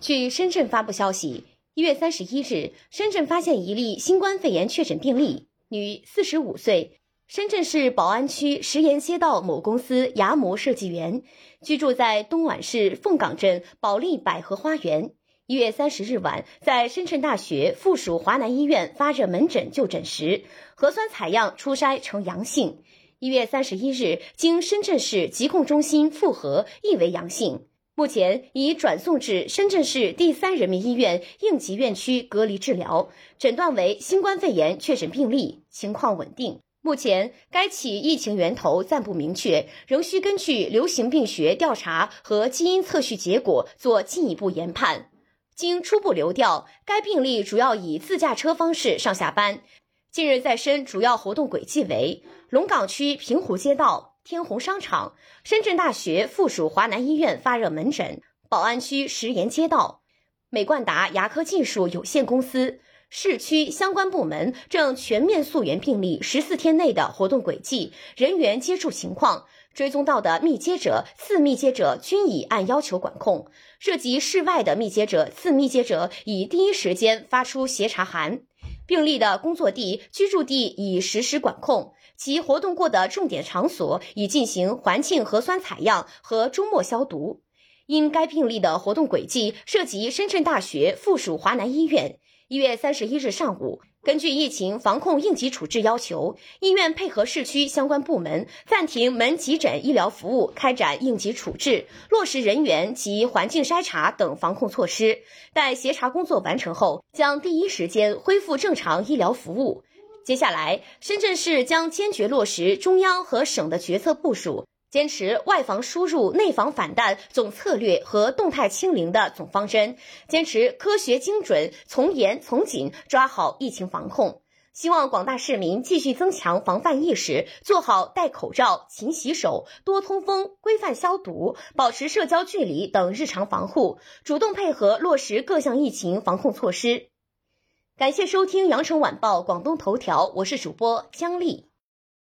据深圳发布消息，一月三十一日，深圳发现一例新冠肺炎确诊病例，女，四十五岁，深圳市宝安区石岩街道某公司牙模设计员，居住在东莞市凤岗镇保利百合花园。一月三十日晚，在深圳大学附属华南医院发热门诊就诊时，核酸采样初筛呈阳性。一月三十一日，经深圳市疾控中心复核，亦为阳性。目前已转送至深圳市第三人民医院应急院区隔离治疗，诊断为新冠肺炎确诊病例，情况稳定。目前该起疫情源头暂不明确，仍需根据流行病学调查和基因测序结果做进一步研判。经初步流调，该病例主要以自驾车方式上下班。近日在深主要活动轨迹为龙岗区平湖街道。天虹商场、深圳大学附属华南医院发热门诊、宝安区石岩街道、美冠达牙科技术有限公司，市区相关部门正全面溯源病例十四天内的活动轨迹、人员接触情况，追踪到的密接者、次密接者均已按要求管控。涉及室外的密接者、次密接者，已第一时间发出协查函。病例的工作地、居住地已实施管控，其活动过的重点场所已进行环境核酸采样和周末消毒。因该病例的活动轨迹涉及深圳大学附属华南医院，一月三十一日上午。根据疫情防控应急处置要求，医院配合市区相关部门暂停门急诊医疗服务，开展应急处置，落实人员及环境筛查等防控措施。待协查工作完成后，将第一时间恢复正常医疗服务。接下来，深圳市将坚决落实中央和省的决策部署。坚持外防输入、内防反弹总策略和动态清零的总方针，坚持科学精准、从严从紧抓好疫情防控。希望广大市民继续增强防范意识，做好戴口罩、勤洗手、多通风、规范消毒、保持社交距离等日常防护，主动配合落实各项疫情防控措施。感谢收听羊城晚报广东头条，我是主播姜丽。